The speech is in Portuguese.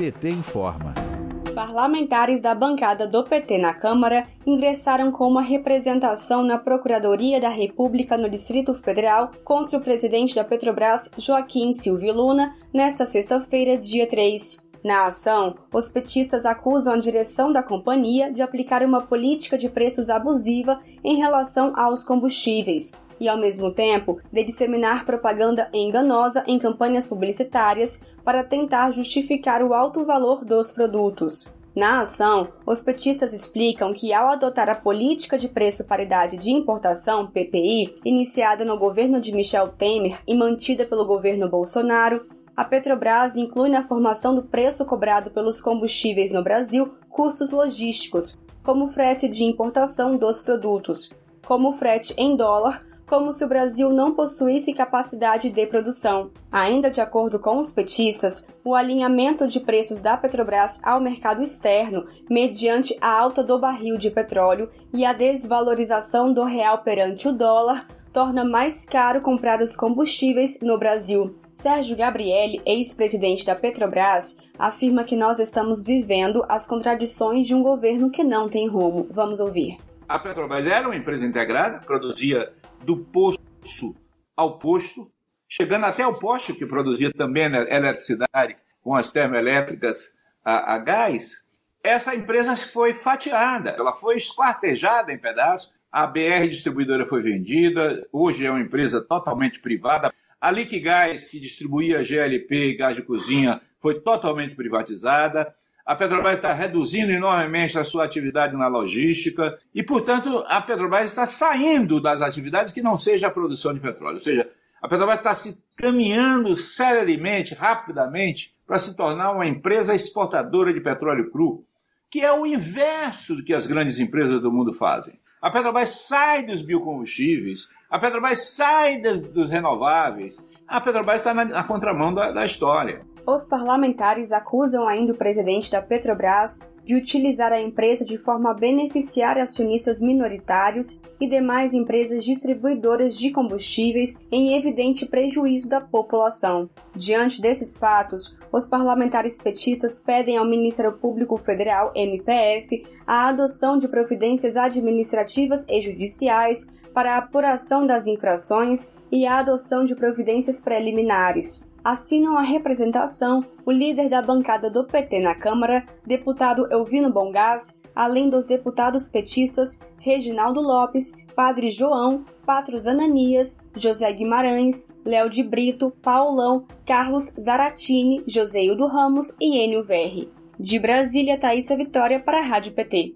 PT informa. Parlamentares da bancada do PT na Câmara ingressaram com uma representação na Procuradoria da República no Distrito Federal contra o presidente da Petrobras, Joaquim Silvio Luna, nesta sexta-feira, dia 3. Na ação, os petistas acusam a direção da companhia de aplicar uma política de preços abusiva em relação aos combustíveis e, ao mesmo tempo, de disseminar propaganda enganosa em campanhas publicitárias para tentar justificar o alto valor dos produtos. Na ação, os petistas explicam que, ao adotar a política de preço paridade de importação, PPI, iniciada no governo de Michel Temer e mantida pelo governo Bolsonaro, a Petrobras inclui na formação do preço cobrado pelos combustíveis no Brasil custos logísticos, como frete de importação dos produtos, como frete em dólar, como se o Brasil não possuísse capacidade de produção. Ainda de acordo com os petistas, o alinhamento de preços da Petrobras ao mercado externo, mediante a alta do barril de petróleo e a desvalorização do real perante o dólar, torna mais caro comprar os combustíveis no Brasil. Sérgio Gabrielli, ex-presidente da Petrobras, afirma que nós estamos vivendo as contradições de um governo que não tem rumo. Vamos ouvir. A Petrobras era uma empresa integrada, produzia do poço ao posto, chegando até o poste que produzia também eletricidade com as termoelétricas a, a gás, essa empresa foi fatiada, ela foi esquartejada em pedaços, a BR Distribuidora foi vendida, hoje é uma empresa totalmente privada. A Liquigás, que distribuía GLP e gás de cozinha, foi totalmente privatizada. A Petrobras está reduzindo enormemente a sua atividade na logística e, portanto, a Petrobras está saindo das atividades que não seja a produção de petróleo. Ou seja, a Petrobras está se caminhando seriamente, rapidamente, para se tornar uma empresa exportadora de petróleo cru, que é o inverso do que as grandes empresas do mundo fazem. A Petrobras sai dos biocombustíveis, a Petrobras sai dos renováveis, a Petrobras está na, na contramão da, da história. Os parlamentares acusam ainda o presidente da Petrobras de utilizar a empresa de forma a beneficiar acionistas minoritários e demais empresas distribuidoras de combustíveis em evidente prejuízo da população. Diante desses fatos, os parlamentares petistas pedem ao Ministério Público Federal, MPF, a adoção de providências administrativas e judiciais para a apuração das infrações e a adoção de providências preliminares assinam a representação o líder da bancada do PT na Câmara, deputado Elvino Bongás, além dos deputados petistas Reginaldo Lopes, Padre João, Patros Ananias, José Guimarães, Léo de Brito, Paulão, Carlos Zaratini, Joseildo Ramos e Enio Verri. De Brasília, Thaisa Vitória para a Rádio PT.